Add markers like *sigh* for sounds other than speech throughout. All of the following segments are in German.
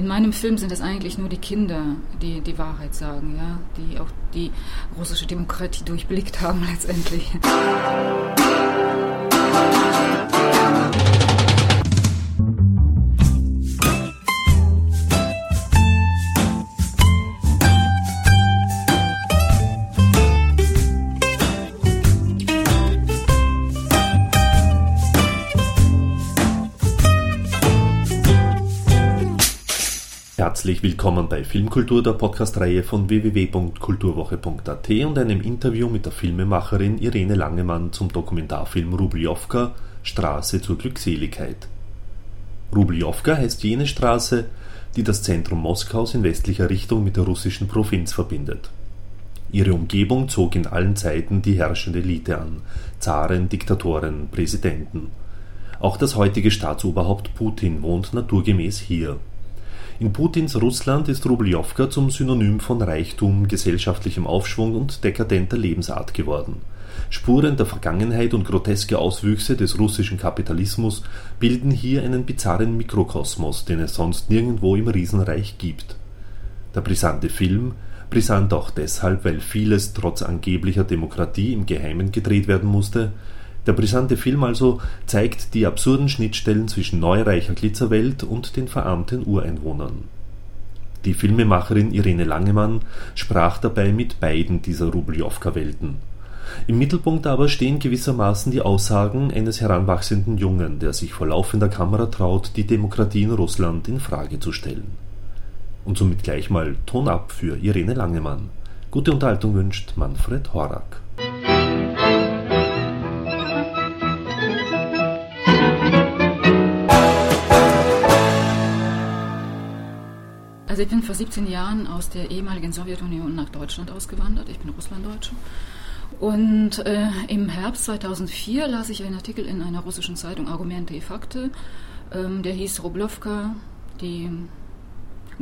in meinem Film sind es eigentlich nur die Kinder, die die Wahrheit sagen, ja, die auch die russische Demokratie durchblickt haben letztendlich. Herzlich willkommen bei Filmkultur, der Podcast-Reihe von www.kulturwoche.at und einem Interview mit der Filmemacherin Irene Langemann zum Dokumentarfilm Rubljovka Straße zur Glückseligkeit. Rubljovka heißt jene Straße, die das Zentrum Moskaus in westlicher Richtung mit der russischen Provinz verbindet. Ihre Umgebung zog in allen Zeiten die herrschende Elite an, Zaren, Diktatoren, Präsidenten. Auch das heutige Staatsoberhaupt Putin wohnt naturgemäß hier. In Putins Russland ist Rubljowka zum Synonym von Reichtum, gesellschaftlichem Aufschwung und dekadenter Lebensart geworden. Spuren der Vergangenheit und groteske Auswüchse des russischen Kapitalismus bilden hier einen bizarren Mikrokosmos, den es sonst nirgendwo im Riesenreich gibt. Der brisante Film, brisant auch deshalb, weil vieles trotz angeblicher Demokratie im Geheimen gedreht werden musste, der brisante Film also zeigt die absurden Schnittstellen zwischen neureicher Glitzerwelt und den verarmten Ureinwohnern. Die Filmemacherin Irene Langemann sprach dabei mit beiden dieser Rubljowka-Welten. Im Mittelpunkt aber stehen gewissermaßen die Aussagen eines heranwachsenden Jungen, der sich vor laufender Kamera traut, die Demokratie in Russland in Frage zu stellen. Und somit gleich mal Ton ab für Irene Langemann. Gute Unterhaltung wünscht Manfred Horak. Also ich bin vor 17 Jahren aus der ehemaligen Sowjetunion nach Deutschland ausgewandert. Ich bin Russlanddeutsche. Und äh, im Herbst 2004 las ich einen Artikel in einer russischen Zeitung Argumente e Fakte. Ähm, der hieß Roblovka, die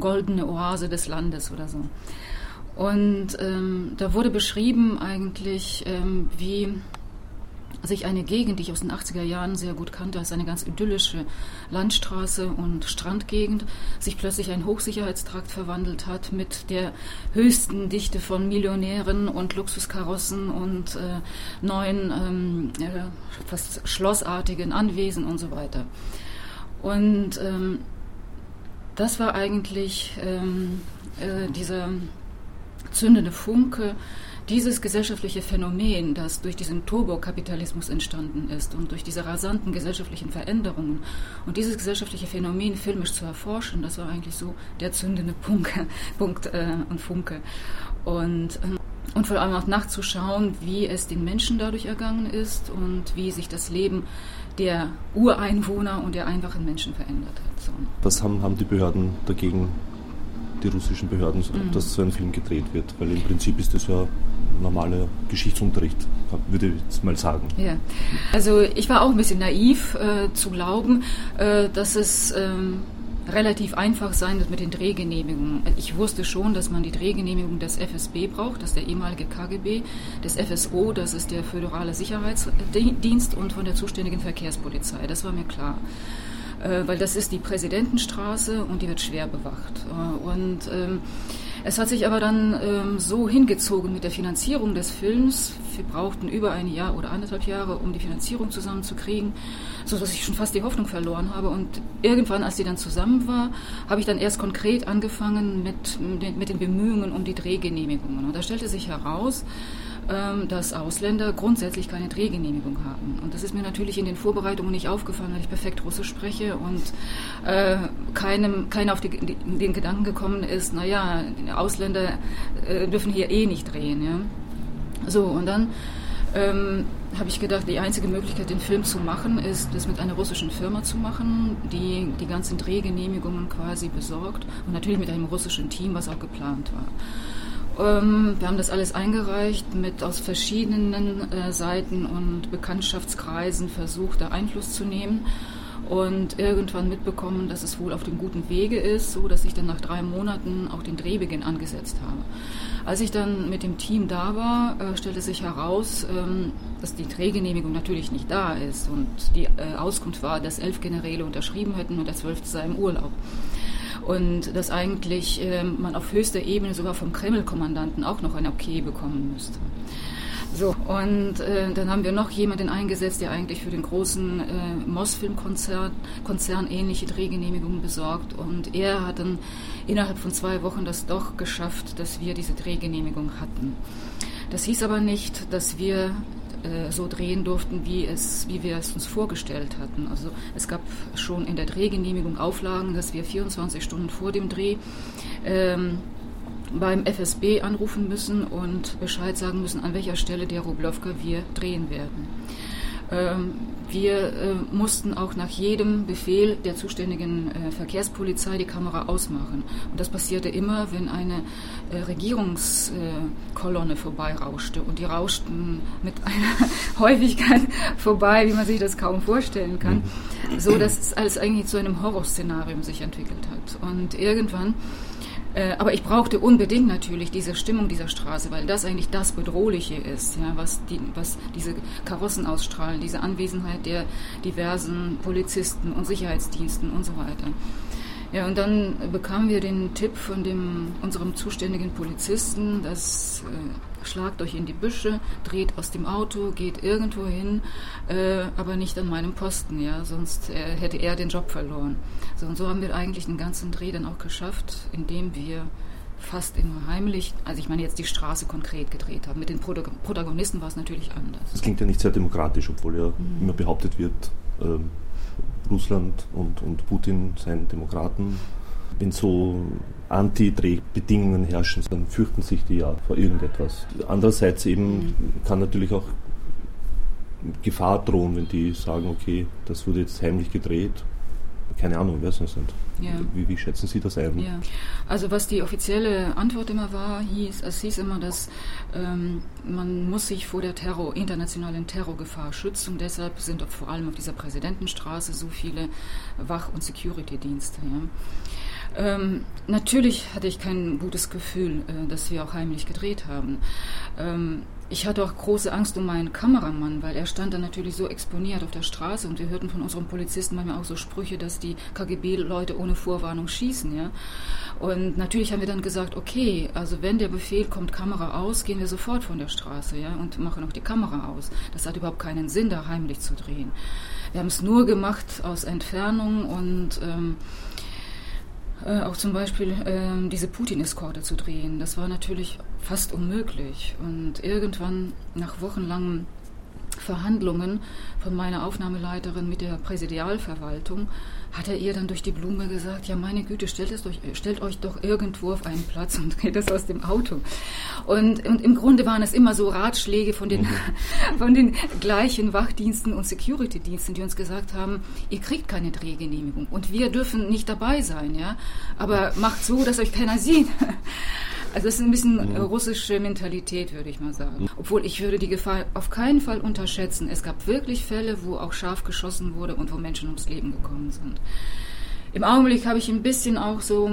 goldene Oase des Landes oder so. Und ähm, da wurde beschrieben eigentlich, ähm, wie sich eine Gegend, die ich aus den 80er Jahren sehr gut kannte, als eine ganz idyllische Landstraße und Strandgegend, sich plötzlich ein Hochsicherheitstrakt verwandelt hat mit der höchsten Dichte von Millionären und Luxuskarossen und äh, neuen, ähm, äh, fast schlossartigen Anwesen und so weiter. Und ähm, das war eigentlich ähm, äh, dieser zündende Funke, dieses gesellschaftliche Phänomen, das durch diesen Turbokapitalismus entstanden ist und durch diese rasanten gesellschaftlichen Veränderungen und dieses gesellschaftliche Phänomen filmisch zu erforschen, das war eigentlich so der zündende Punkt, *laughs* Punkt äh, und Funke. Und, äh, und vor allem auch nachzuschauen, wie es den Menschen dadurch ergangen ist und wie sich das Leben der Ureinwohner und der einfachen Menschen verändert hat. So. Was haben, haben die Behörden dagegen die russischen Behörden, mhm. dass so ein Film gedreht wird, weil im Prinzip ist das ja normaler Geschichtsunterricht, würde ich mal sagen. Ja, also ich war auch ein bisschen naiv äh, zu glauben, äh, dass es ähm, relativ einfach sein wird mit den Drehgenehmigungen. Ich wusste schon, dass man die Drehgenehmigung des FSB braucht, das ist der ehemalige KGB, des FSO, das ist der Föderale Sicherheitsdienst und von der zuständigen Verkehrspolizei. Das war mir klar. Äh, weil das ist die Präsidentenstraße und die wird schwer bewacht. Äh, und ähm, es hat sich aber dann ähm, so hingezogen mit der Finanzierung des Films. Wir brauchten über ein Jahr oder anderthalb Jahre, um die Finanzierung zusammenzukriegen, so dass ich schon fast die Hoffnung verloren habe. Und irgendwann, als die dann zusammen war, habe ich dann erst konkret angefangen mit, mit den Bemühungen um die Drehgenehmigungen. Und da stellte sich heraus, dass Ausländer grundsätzlich keine Drehgenehmigung haben. Und das ist mir natürlich in den Vorbereitungen nicht aufgefallen, weil ich perfekt Russisch spreche und äh, keinem, keiner auf die, den Gedanken gekommen ist, naja, Ausländer äh, dürfen hier eh nicht drehen. Ja? So, und dann ähm, habe ich gedacht, die einzige Möglichkeit, den Film zu machen, ist, das mit einer russischen Firma zu machen, die die ganzen Drehgenehmigungen quasi besorgt und natürlich mit einem russischen Team, was auch geplant war. Ähm, wir haben das alles eingereicht, mit aus verschiedenen äh, Seiten und Bekanntschaftskreisen versucht, da Einfluss zu nehmen und irgendwann mitbekommen, dass es wohl auf dem guten Wege ist, so dass ich dann nach drei Monaten auch den Drehbeginn angesetzt habe. Als ich dann mit dem Team da war, äh, stellte sich heraus, ähm, dass die Drehgenehmigung natürlich nicht da ist und die äh, Auskunft war, dass elf Generäle unterschrieben hätten und der zwölfte sei im Urlaub. Und dass eigentlich äh, man auf höchster Ebene sogar vom Kreml-Kommandanten auch noch ein Okay bekommen müsste. So, und äh, dann haben wir noch jemanden eingesetzt, der eigentlich für den großen äh, Mosfilm-Konzern Konzern ähnliche Drehgenehmigungen besorgt. Und er hat dann innerhalb von zwei Wochen das doch geschafft, dass wir diese Drehgenehmigung hatten. Das hieß aber nicht, dass wir äh, so drehen durften, wie, es, wie wir es uns vorgestellt hatten. Also es gab schon in der Drehgenehmigung Auflagen, dass wir 24 Stunden vor dem Dreh ähm, beim FSB anrufen müssen und Bescheid sagen müssen, an welcher Stelle der Rublowka wir drehen werden. Ähm, wir äh, mussten auch nach jedem Befehl der zuständigen äh, Verkehrspolizei die Kamera ausmachen. Und das passierte immer, wenn eine äh, Regierungskolonne vorbeirauschte. Und die rauschten mit *laughs* einer Häufigkeit vorbei, wie man sich das kaum vorstellen kann, mhm. so dass es alles eigentlich zu einem Horrorszenarium sich entwickelt hat. Und irgendwann äh, aber ich brauchte unbedingt natürlich diese Stimmung dieser Straße, weil das eigentlich das Bedrohliche ist, ja, was, die, was diese Karossen ausstrahlen, diese Anwesenheit der diversen Polizisten und Sicherheitsdiensten und so weiter. Ja, und dann bekamen wir den Tipp von dem, unserem zuständigen Polizisten, dass äh, schlagt euch in die Büsche, dreht aus dem Auto, geht irgendwo hin, äh, aber nicht an meinem Posten, ja, sonst äh, hätte er den Job verloren. So, und so haben wir eigentlich den ganzen Dreh dann auch geschafft, indem wir fast immer heimlich, also ich meine jetzt die Straße konkret gedreht haben. Mit den Protagonisten war es natürlich anders. Das klingt ja nicht sehr demokratisch, obwohl ja mhm. immer behauptet wird, ähm, Russland und, und Putin seien Demokraten. Wenn so Anti-Drehbedingungen herrschen, dann fürchten sich die ja vor irgendetwas. Andererseits eben mhm. kann natürlich auch Gefahr drohen, wenn die sagen, okay, das wurde jetzt heimlich gedreht. Keine Ahnung, wer es sind. Ja. Wie, wie, schätzen Sie das ein? Ja. Also was die offizielle Antwort immer war, hieß, es hieß immer, dass ähm, man muss sich vor der Terror, internationalen Terrorgefahr schützen deshalb sind vor allem auf dieser Präsidentenstraße so viele Wach- und Security-Dienste. Ja. Ähm, natürlich hatte ich kein gutes Gefühl, äh, dass wir auch heimlich gedreht haben. Ähm, ich hatte auch große Angst um meinen Kameramann, weil er stand dann natürlich so exponiert auf der Straße und wir hörten von unseren Polizisten manchmal auch so Sprüche, dass die KGB-Leute ohne Vorwarnung schießen, ja. Und natürlich haben wir dann gesagt, okay, also wenn der Befehl kommt, Kamera aus, gehen wir sofort von der Straße, ja, und machen auch die Kamera aus. Das hat überhaupt keinen Sinn, da heimlich zu drehen. Wir haben es nur gemacht aus Entfernung und ähm, äh, auch zum Beispiel äh, diese Putin-Eskorte zu drehen. Das war natürlich fast unmöglich. Und irgendwann, nach wochenlangen Verhandlungen von meiner Aufnahmeleiterin mit der Präsidialverwaltung, hat er ihr dann durch die Blume gesagt, ja meine Güte, stellt, es durch, stellt euch doch irgendwo auf einen Platz und dreht das aus dem Auto. Und, und im Grunde waren es immer so Ratschläge von den, mhm. von den gleichen Wachdiensten und Security-Diensten, die uns gesagt haben, ihr kriegt keine Drehgenehmigung und wir dürfen nicht dabei sein, ja, aber macht so, dass euch keiner sieht. Also es ist ein bisschen mhm. russische Mentalität, würde ich mal sagen. Obwohl ich würde die Gefahr auf keinen Fall unterschätzen. Es gab wirklich Fälle, wo auch scharf geschossen wurde und wo Menschen ums Leben gekommen sind. Im Augenblick habe ich ein bisschen auch so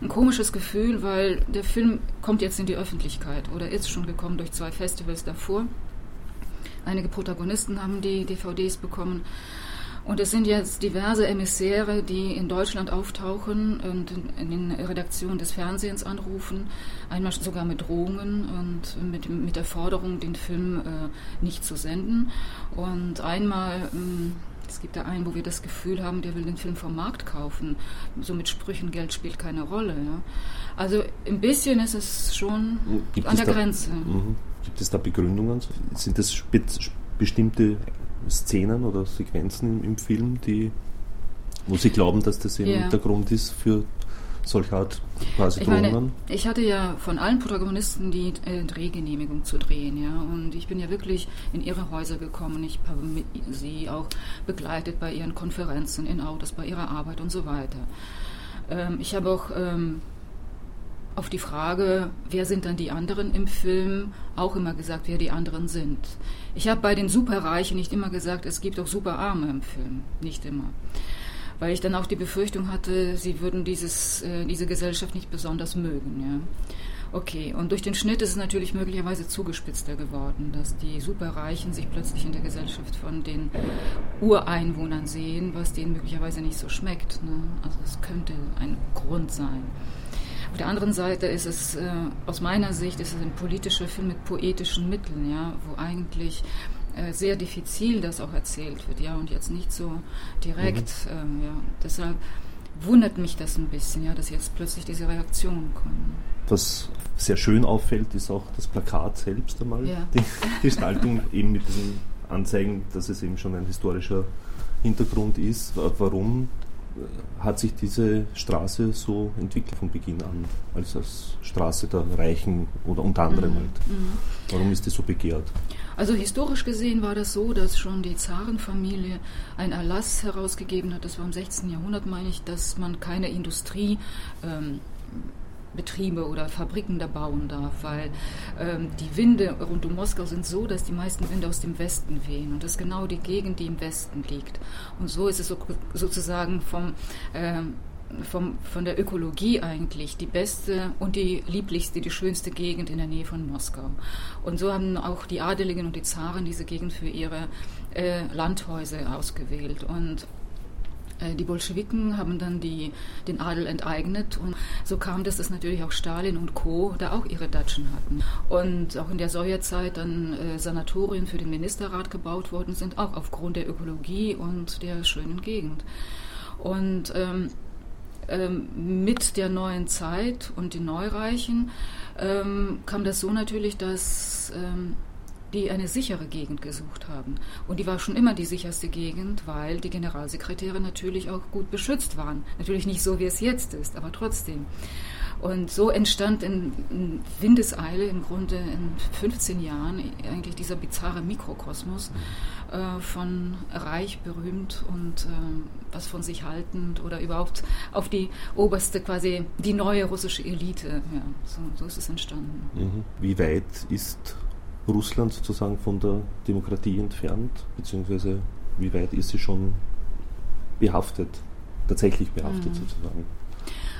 ein komisches Gefühl, weil der Film kommt jetzt in die Öffentlichkeit oder ist schon gekommen durch zwei Festivals davor. Einige Protagonisten haben die DVDs bekommen. Und es sind jetzt diverse Emissäre, die in Deutschland auftauchen und in den Redaktionen des Fernsehens anrufen, einmal sogar mit Drohungen und mit, mit der Forderung, den Film äh, nicht zu senden. Und einmal, äh, es gibt da einen, wo wir das Gefühl haben, der will den Film vom Markt kaufen. So mit Sprüchen, Geld spielt keine Rolle. Ja. Also ein bisschen ist es schon gibt an der da, Grenze. Mhm. Gibt es da Begründungen? Sind das bestimmte Szenen oder Sequenzen im, im Film, die, wo Sie glauben, dass das eben ja. der Grund ist für solche Art quasi ich Meine, ich hatte ja von allen Protagonisten die äh, Drehgenehmigung zu drehen, ja, und ich bin ja wirklich in ihre Häuser gekommen. Ich habe sie auch begleitet bei ihren Konferenzen, in Autos, bei ihrer Arbeit und so weiter. Ähm, ich habe auch ähm, auf die Frage, wer sind dann die anderen im Film, auch immer gesagt, wer die anderen sind. Ich habe bei den Superreichen nicht immer gesagt, es gibt auch Superarme im Film. Nicht immer. Weil ich dann auch die Befürchtung hatte, sie würden dieses, äh, diese Gesellschaft nicht besonders mögen. Ja. Okay, und durch den Schnitt ist es natürlich möglicherweise zugespitzter geworden, dass die Superreichen sich plötzlich in der Gesellschaft von den Ureinwohnern sehen, was denen möglicherweise nicht so schmeckt. Ne? Also es könnte ein Grund sein. Auf der anderen Seite ist es, äh, aus meiner Sicht, ist es ein politischer Film mit poetischen Mitteln, ja, wo eigentlich äh, sehr diffizil das auch erzählt wird, ja, und jetzt nicht so direkt, mhm. ähm, ja. Deshalb wundert mich das ein bisschen, ja, dass jetzt plötzlich diese Reaktionen kommen. Was sehr schön auffällt, ist auch das Plakat selbst einmal. Ja. Die *laughs* Gestaltung eben mit diesen Anzeigen, dass es eben schon ein historischer Hintergrund ist. Warum hat sich diese Straße so entwickelt von Beginn an, als, als Straße der Reichen oder unter anderem mhm. halt. Mhm. Warum ist die so begehrt? Also historisch gesehen war das so, dass schon die Zarenfamilie einen Erlass herausgegeben hat, das war im 16. Jahrhundert, meine ich, dass man keine Industrie ähm, Betriebe oder Fabriken da bauen darf, weil ähm, die Winde rund um Moskau sind so, dass die meisten Winde aus dem Westen wehen und das ist genau die Gegend, die im Westen liegt. Und so ist es so, sozusagen vom, ähm, vom, von der Ökologie eigentlich die beste und die lieblichste, die schönste Gegend in der Nähe von Moskau. Und so haben auch die Adeligen und die Zaren diese Gegend für ihre äh, Landhäuser ausgewählt. Und die Bolschewiken haben dann die, den Adel enteignet und so kam das, dass natürlich auch Stalin und Co. da auch ihre Datschen hatten. Und auch in der Sowjetzeit dann äh, Sanatorien für den Ministerrat gebaut worden sind, auch aufgrund der Ökologie und der schönen Gegend. Und ähm, ähm, mit der neuen Zeit und den Neureichen ähm, kam das so natürlich, dass ähm, die eine sichere Gegend gesucht haben. Und die war schon immer die sicherste Gegend, weil die Generalsekretäre natürlich auch gut beschützt waren. Natürlich nicht so, wie es jetzt ist, aber trotzdem. Und so entstand in, in Windeseile im Grunde in 15 Jahren eigentlich dieser bizarre Mikrokosmos äh, von reich, berühmt und äh, was von sich haltend oder überhaupt auf die oberste, quasi die neue russische Elite. Ja, so, so ist es entstanden. Mhm. Wie weit ist Russland sozusagen von der Demokratie entfernt, beziehungsweise wie weit ist sie schon behaftet, tatsächlich behaftet mhm. sozusagen?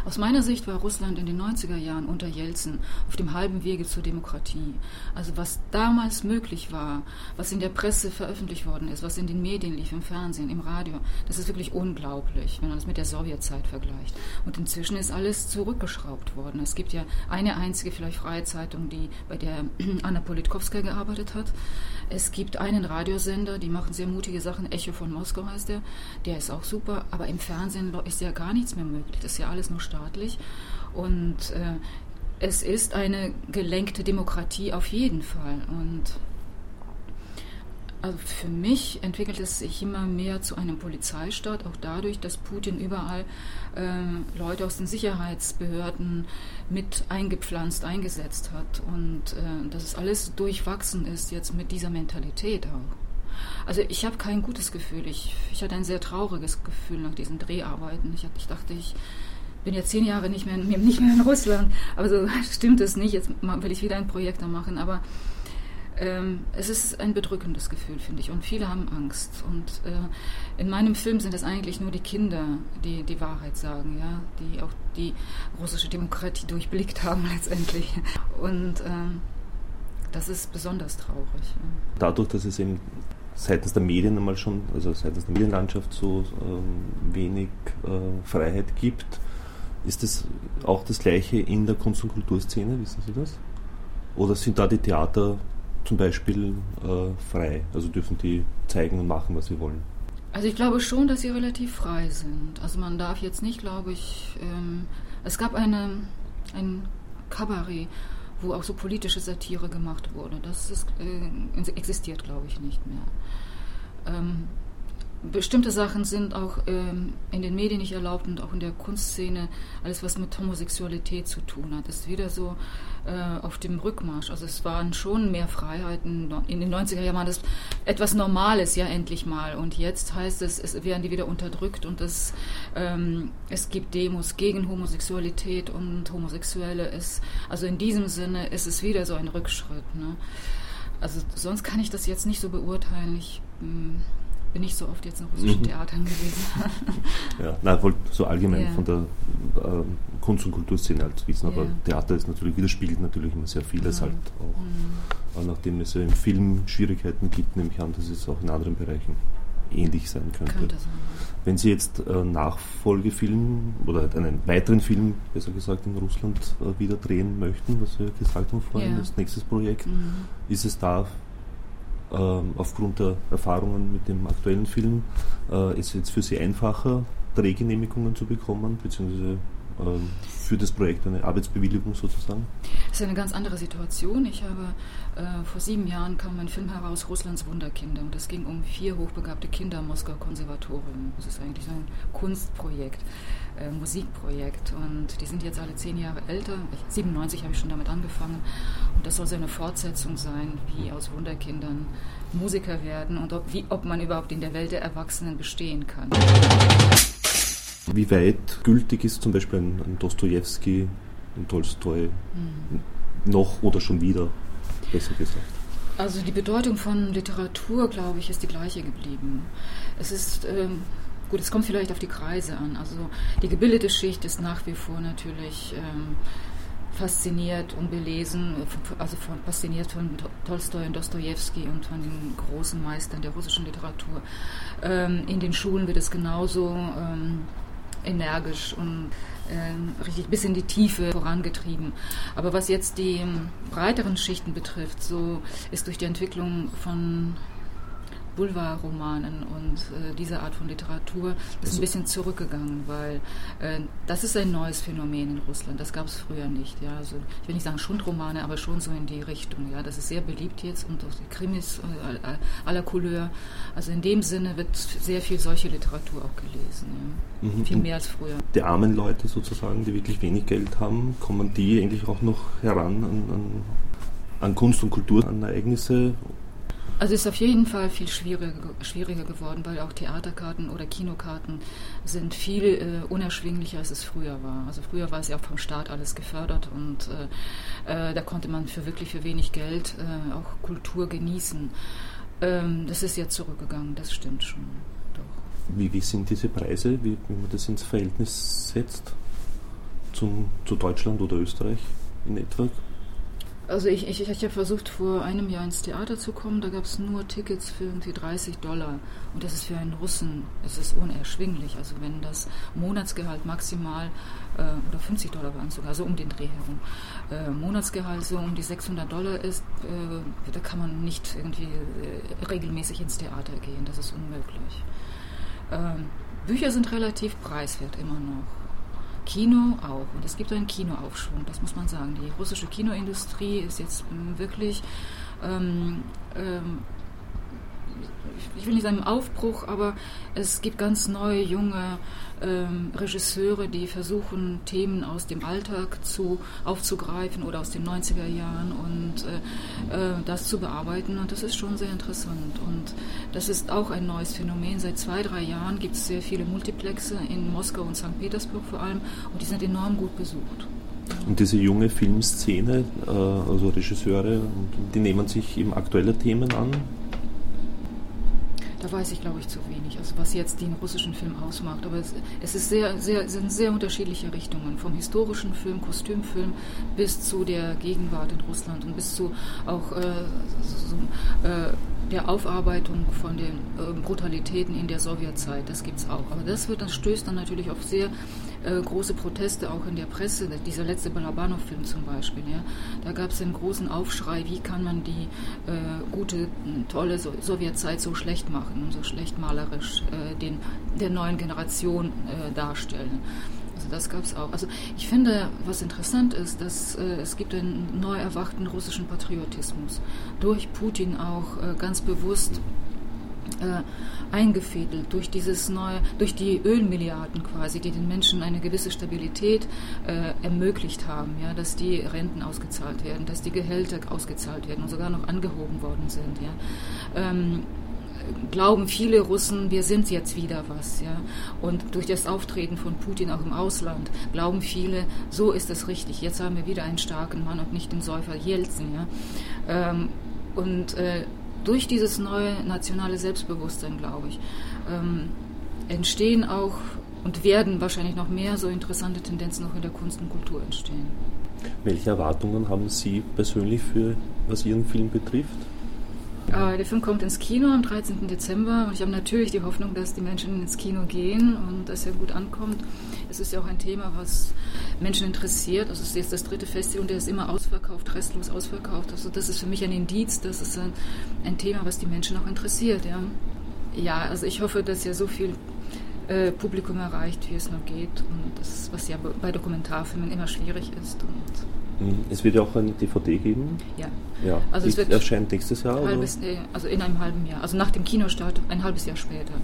Aus meiner Sicht war Russland in den 90er Jahren unter Jelzin auf dem halben Wege zur Demokratie. Also was damals möglich war, was in der Presse veröffentlicht worden ist, was in den Medien lief, im Fernsehen, im Radio, das ist wirklich unglaublich, wenn man das mit der Sowjetzeit vergleicht. Und inzwischen ist alles zurückgeschraubt worden. Es gibt ja eine einzige vielleicht freie Zeitung, die bei der *clears throat* Anna Politkovskaya gearbeitet hat. Es gibt einen Radiosender, die machen sehr mutige Sachen. Echo von Moskau heißt der. Der ist auch super. Aber im Fernsehen ist ja gar nichts mehr möglich. Das ist ja alles nur staatlich. Und äh, es ist eine gelenkte Demokratie auf jeden Fall. Und also für mich entwickelt es sich immer mehr zu einem Polizeistaat, auch dadurch, dass Putin überall äh, Leute aus den Sicherheitsbehörden mit eingepflanzt, eingesetzt hat und äh, dass es alles durchwachsen ist jetzt mit dieser Mentalität auch. Also ich habe kein gutes Gefühl. Ich, ich hatte ein sehr trauriges Gefühl nach diesen Dreharbeiten. Ich, ich dachte, ich bin jetzt zehn Jahre nicht mehr, nicht mehr in Russland, aber so *laughs* stimmt es nicht. Jetzt will ich wieder ein Projekt da machen, aber ähm, es ist ein bedrückendes Gefühl, finde ich. Und viele haben Angst. Und äh, in meinem Film sind es eigentlich nur die Kinder, die die Wahrheit sagen, ja, die auch die russische Demokratie durchblickt haben *laughs* letztendlich. Und äh, das ist besonders traurig. Ja. Dadurch, dass es eben seitens der Medien einmal schon, also seitens der Medienlandschaft so ähm, wenig äh, Freiheit gibt, ist das auch das Gleiche in der Kunst- und Kulturszene, wissen Sie das? Oder sind da die Theater zum Beispiel äh, frei? Also dürfen die zeigen und machen, was sie wollen? Also ich glaube schon, dass sie relativ frei sind. Also man darf jetzt nicht, glaube ich, ähm, es gab eine, ein Kabarett, wo auch so politische Satire gemacht wurde. Das ist, äh, existiert, glaube ich, nicht mehr. Ähm, bestimmte Sachen sind auch ähm, in den Medien nicht erlaubt und auch in der Kunstszene alles, was mit Homosexualität zu tun hat, ist wieder so äh, auf dem Rückmarsch. Also es waren schon mehr Freiheiten. In den 90er Jahren war das etwas Normales ja endlich mal. Und jetzt heißt es, es werden die wieder unterdrückt und es, ähm, es gibt Demos gegen Homosexualität und Homosexuelle. Ist, also in diesem Sinne ist es wieder so ein Rückschritt. Ne? Also sonst kann ich das jetzt nicht so beurteilen. Ich, mh, hm, bin nicht so oft jetzt in russischen mhm. Theatern gewesen. ja, nein, wollte so allgemein ja. von der äh, Kunst- und Kulturszene halt wissen, aber ja. Theater ist natürlich, widerspiegelt natürlich immer sehr vieles ja. halt auch. Mhm. nachdem es ja im Film Schwierigkeiten gibt, nehme ich an, dass es auch in anderen Bereichen ähnlich sein könnte. könnte sein. Wenn Sie jetzt äh, Nachfolgefilm oder einen weiteren Film, besser gesagt, in Russland äh, wieder drehen möchten, was Sie gesagt haben vorhin, das nächste Projekt, mhm. ist es da aufgrund der Erfahrungen mit dem aktuellen Film äh, ist es jetzt für Sie einfacher, Drehgenehmigungen zu bekommen, beziehungsweise ähm, für das Projekt eine Arbeitsbewilligung sozusagen? Das ist eine ganz andere Situation. Ich habe äh, vor sieben Jahren kam ein Film heraus, Russlands Wunderkinder, und es ging um vier hochbegabte Kinder am Moskauer Konservatorium. Das ist eigentlich so ein Kunstprojekt, äh, Musikprojekt, und die sind jetzt alle zehn Jahre älter. 97 habe ich schon damit angefangen, und das soll so eine Fortsetzung sein, wie aus Wunderkindern Musiker werden und ob, wie, ob man überhaupt in der Welt der Erwachsenen bestehen kann. Wie weit gültig ist zum Beispiel ein, ein Dostoevsky, ein Tolstoi mhm. noch oder schon wieder, besser gesagt? Also die Bedeutung von Literatur, glaube ich, ist die gleiche geblieben. Es ist, ähm, gut, es kommt vielleicht auf die Kreise an. Also die gebildete Schicht ist nach wie vor natürlich ähm, fasziniert und belesen, also von, fasziniert von Tolstoi und Dostoevsky und von den großen Meistern der russischen Literatur. Ähm, in den Schulen wird es genauso ähm, energisch und äh, richtig bis in die Tiefe vorangetrieben. Aber was jetzt die breiteren Schichten betrifft, so ist durch die Entwicklung von Boulevardromanen und äh, diese Art von Literatur ist also, ein bisschen zurückgegangen, weil äh, das ist ein neues Phänomen in Russland. Das gab es früher nicht. Ja? Also, ich will nicht sagen Schundromane, aber schon so in die Richtung. Ja? Das ist sehr beliebt jetzt und auch die Krimis äh, aller Couleur. Also in dem Sinne wird sehr viel solche Literatur auch gelesen. Ja? Mhm. Viel mehr als früher. Die armen Leute sozusagen, die wirklich wenig Geld haben, kommen die eigentlich auch noch heran an, an, an Kunst- und Kulturereignisse also ist auf jeden Fall viel schwieriger, schwieriger geworden, weil auch Theaterkarten oder Kinokarten sind viel äh, unerschwinglicher, als es früher war. Also früher war es ja auch vom Staat alles gefördert und äh, äh, da konnte man für wirklich für wenig Geld äh, auch Kultur genießen. Ähm, das ist jetzt zurückgegangen, das stimmt schon. Doch. Wie, wie sind diese Preise, wie, wie man das ins Verhältnis setzt zum, zu Deutschland oder Österreich in etwa? Also ich, ich, ich habe versucht, vor einem Jahr ins Theater zu kommen. Da gab es nur Tickets für irgendwie 30 Dollar. Und das ist für einen Russen, es ist unerschwinglich. Also wenn das Monatsgehalt maximal, äh, oder 50 Dollar waren sogar, so um den Dreh herum, äh, Monatsgehalt so um die 600 Dollar ist, äh, da kann man nicht irgendwie äh, regelmäßig ins Theater gehen. Das ist unmöglich. Ähm, Bücher sind relativ preiswert immer noch. Kino auch. Und es gibt einen Kinoaufschwung, das muss man sagen. Die russische Kinoindustrie ist jetzt wirklich, ähm, ähm, ich will nicht sagen Aufbruch, aber es gibt ganz neue, junge ähm, Regisseure, die versuchen, Themen aus dem Alltag zu, aufzugreifen oder aus den 90er Jahren und äh, äh, das zu bearbeiten. Und das ist schon sehr interessant. Und das ist auch ein neues Phänomen. Seit zwei, drei Jahren gibt es sehr viele Multiplexe in Moskau und St. Petersburg vor allem und die sind enorm gut besucht. Und diese junge Filmszene, äh, also Regisseure, die nehmen sich eben aktuelle Themen an, da weiß ich, glaube ich, zu wenig, also was jetzt den russischen Film ausmacht. Aber es, es ist sehr, sehr, sind sehr unterschiedliche Richtungen, vom historischen Film, Kostümfilm bis zu der Gegenwart in Russland und bis zu auch äh, so, äh, der Aufarbeitung von den äh, Brutalitäten in der Sowjetzeit. Das gibt es auch. Aber das wird, das stößt dann natürlich auf sehr äh, große Proteste auch in der Presse, dieser letzte Balabanov-Film zum Beispiel. Ja, da gab es einen großen Aufschrei, wie kann man die äh, gute, tolle so Sowjetzeit so schlecht machen und so schlecht malerisch äh, den, der neuen Generation äh, darstellen. Also das gab es auch. Also ich finde, was interessant ist, dass äh, es gibt einen neu erwachten russischen Patriotismus. Durch Putin auch äh, ganz bewusst äh, eingefädelt durch dieses neue, durch die Ölmilliarden quasi, die den Menschen eine gewisse Stabilität äh, ermöglicht haben, ja, dass die Renten ausgezahlt werden, dass die Gehälter ausgezahlt werden und sogar noch angehoben worden sind, ja. Ähm, glauben viele Russen, wir sind jetzt wieder was, ja. Und durch das Auftreten von Putin auch im Ausland glauben viele, so ist es richtig. Jetzt haben wir wieder einen starken Mann und nicht den Säufer Jelzin, ja. Ähm, und äh, durch dieses neue nationale Selbstbewusstsein, glaube ich, ähm, entstehen auch und werden wahrscheinlich noch mehr so interessante Tendenzen auch in der Kunst und Kultur entstehen. Welche Erwartungen haben Sie persönlich für, was Ihren Film betrifft? Äh, der Film kommt ins Kino am 13. Dezember und ich habe natürlich die Hoffnung, dass die Menschen ins Kino gehen und dass er gut ankommt. Es ist ja auch ein Thema, was Menschen interessiert. Also es ist jetzt das dritte Festival und der ist immer ausverkauft, restlos ausverkauft. Also das ist für mich ein Indiz, das ist ein, ein Thema, was die Menschen auch interessiert. Ja, ja also ich hoffe, dass ja so viel äh, Publikum erreicht, wie es nur geht. Und das, was ja bei Dokumentarfilmen immer schwierig ist. Und es wird ja auch eine DVD geben. Ja. ja. Also es wird erscheint nächstes Jahr? Halbes, also in einem halben Jahr. Also nach dem Kinostart ein halbes Jahr später.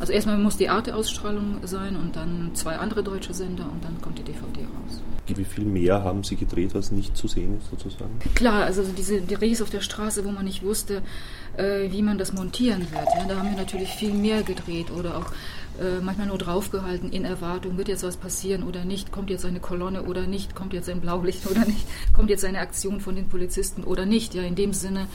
Also erstmal muss die Arte-Ausstrahlung sein und dann zwei andere deutsche Sender und dann kommt die DVD raus. Wie viel mehr haben Sie gedreht, was nicht zu sehen ist sozusagen? Klar, also diese Drehs auf der Straße, wo man nicht wusste, äh, wie man das montieren wird. Ja, da haben wir natürlich viel mehr gedreht oder auch äh, manchmal nur draufgehalten in Erwartung, wird jetzt was passieren oder nicht, kommt jetzt eine Kolonne oder nicht, kommt jetzt ein Blaulicht oder nicht, *laughs* kommt jetzt eine Aktion von den Polizisten oder nicht. Ja, in dem Sinne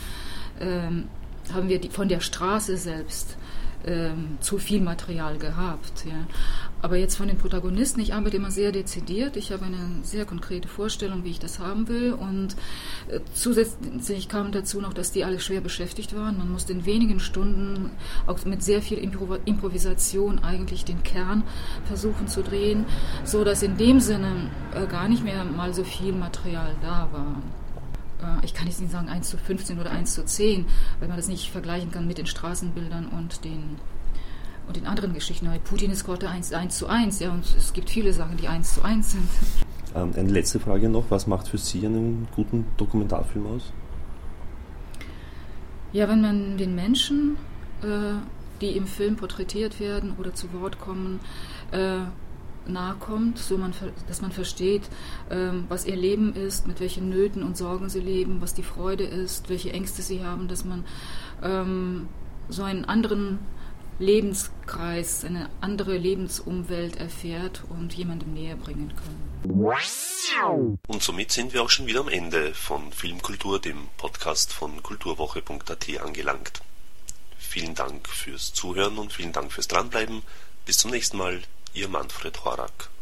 ähm, haben wir die, von der Straße selbst ähm, zu viel Material gehabt. Ja. Aber jetzt von den Protagonisten, ich arbeite immer sehr dezidiert. Ich habe eine sehr konkrete Vorstellung, wie ich das haben will. Und äh, zusätzlich kam dazu noch, dass die alle schwer beschäftigt waren. Man musste in wenigen Stunden auch mit sehr viel Impro Improvisation eigentlich den Kern versuchen zu drehen, so dass in dem Sinne äh, gar nicht mehr mal so viel Material da war. Äh, ich kann jetzt nicht sagen 1 zu 15 oder 1 zu 10, weil man das nicht vergleichen kann mit den Straßenbildern und den, und den anderen Geschichten. Putin ist gerade 1, 1 zu 1, ja, und es gibt viele Sachen, die 1 zu 1 sind. *laughs* Ähm, eine letzte Frage noch, was macht für Sie einen guten Dokumentarfilm aus? Ja, wenn man den Menschen, äh, die im Film porträtiert werden oder zu Wort kommen, äh, nahe kommt, so man, dass man versteht, ähm, was ihr Leben ist, mit welchen Nöten und Sorgen sie leben, was die Freude ist, welche Ängste sie haben, dass man ähm, so einen anderen Lebenskreis, eine andere Lebensumwelt erfährt und jemandem näher bringen kann. Und somit sind wir auch schon wieder am Ende von Filmkultur, dem Podcast von kulturwoche.at angelangt. Vielen Dank fürs Zuhören und vielen Dank fürs Dranbleiben. Bis zum nächsten Mal. Ihr Manfred Horak.